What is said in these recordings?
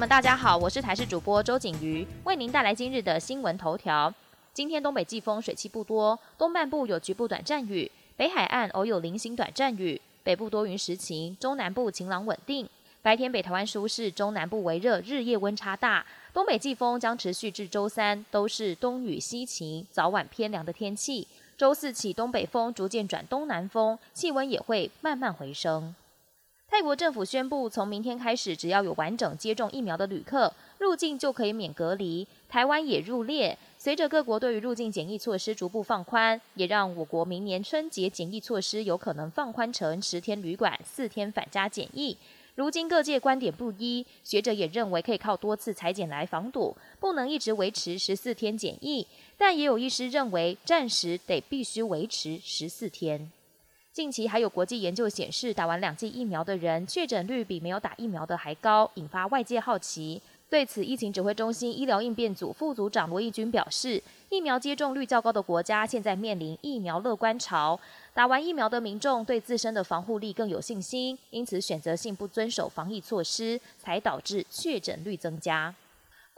们，大家好，我是台视主播周景瑜，为您带来今日的新闻头条。今天东北季风水汽不多，东半部有局部短暂雨，北海岸偶有零星短暂雨，北部多云时晴，中南部晴朗稳定。白天北台湾舒适，中南部为热，日夜温差大。东北季风将持续至周三，都是东雨西晴，早晚偏凉的天气。周四起，东北风逐渐转东南风，气温也会慢慢回升。泰国政府宣布，从明天开始，只要有完整接种疫苗的旅客入境，就可以免隔离。台湾也入列。随着各国对于入境检疫措施逐步放宽，也让我国明年春节检疫措施有可能放宽成十天旅馆、四天返家检疫。如今各界观点不一，学者也认为可以靠多次裁剪来防堵，不能一直维持十四天检疫。但也有医师认为，暂时得必须维持十四天。近期还有国际研究显示，打完两剂疫苗的人确诊率比没有打疫苗的还高，引发外界好奇。对此，疫情指挥中心医疗应变组副组长罗义军表示，疫苗接种率较高的国家现在面临疫苗乐观潮，打完疫苗的民众对自身的防护力更有信心，因此选择性不遵守防疫措施，才导致确诊率增加。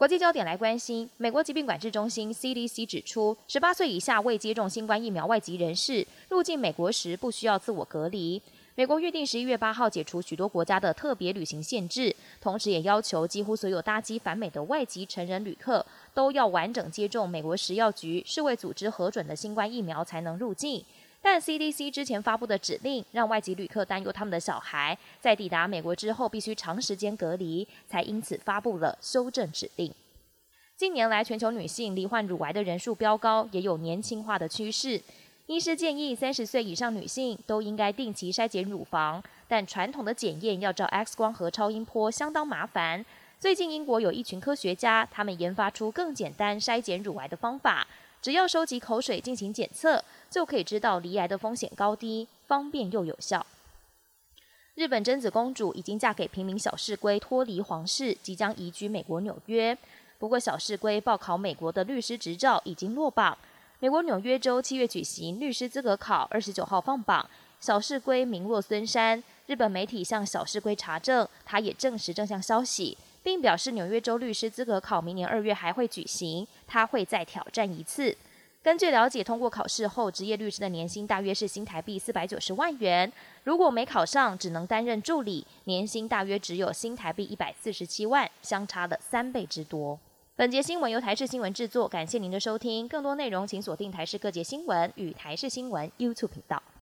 国际焦点来关心，美国疾病管制中心 CDC 指出，十八岁以下未接种新冠疫苗外籍人士入境美国时不需要自我隔离。美国预定十一月八号解除许多国家的特别旅行限制，同时也要求几乎所有搭机返美的外籍成人旅客都要完整接种美国食药局世卫组织核准的新冠疫苗才能入境。但 CDC 之前发布的指令让外籍旅客担忧他们的小孩在抵达美国之后必须长时间隔离，才因此发布了修正指令。近年来，全球女性罹患乳癌的人数飙高，也有年轻化的趋势。医师建议，三十岁以上女性都应该定期筛检乳房，但传统的检验要照 X 光和超音波，相当麻烦。最近，英国有一群科学家，他们研发出更简单筛检乳癌的方法，只要收集口水进行检测，就可以知道罹癌的风险高低，方便又有效。日本贞子公主已经嫁给平民小市龟，脱离皇室，即将移居美国纽约。不过，小市龟报考美国的律师执照已经落榜。美国纽约州七月举行律师资格考，二十九号放榜。小市龟名落孙山。日本媒体向小市龟查证，他也证实这项消息，并表示纽约州律师资格考明年二月还会举行，他会再挑战一次。根据了解，通过考试后，职业律师的年薪大约是新台币四百九十万元。如果没考上，只能担任助理，年薪大约只有新台币一百四十七万，相差了三倍之多。本节新闻由台视新闻制作，感谢您的收听。更多内容请锁定台视各节新闻与台视新闻 YouTube 频道。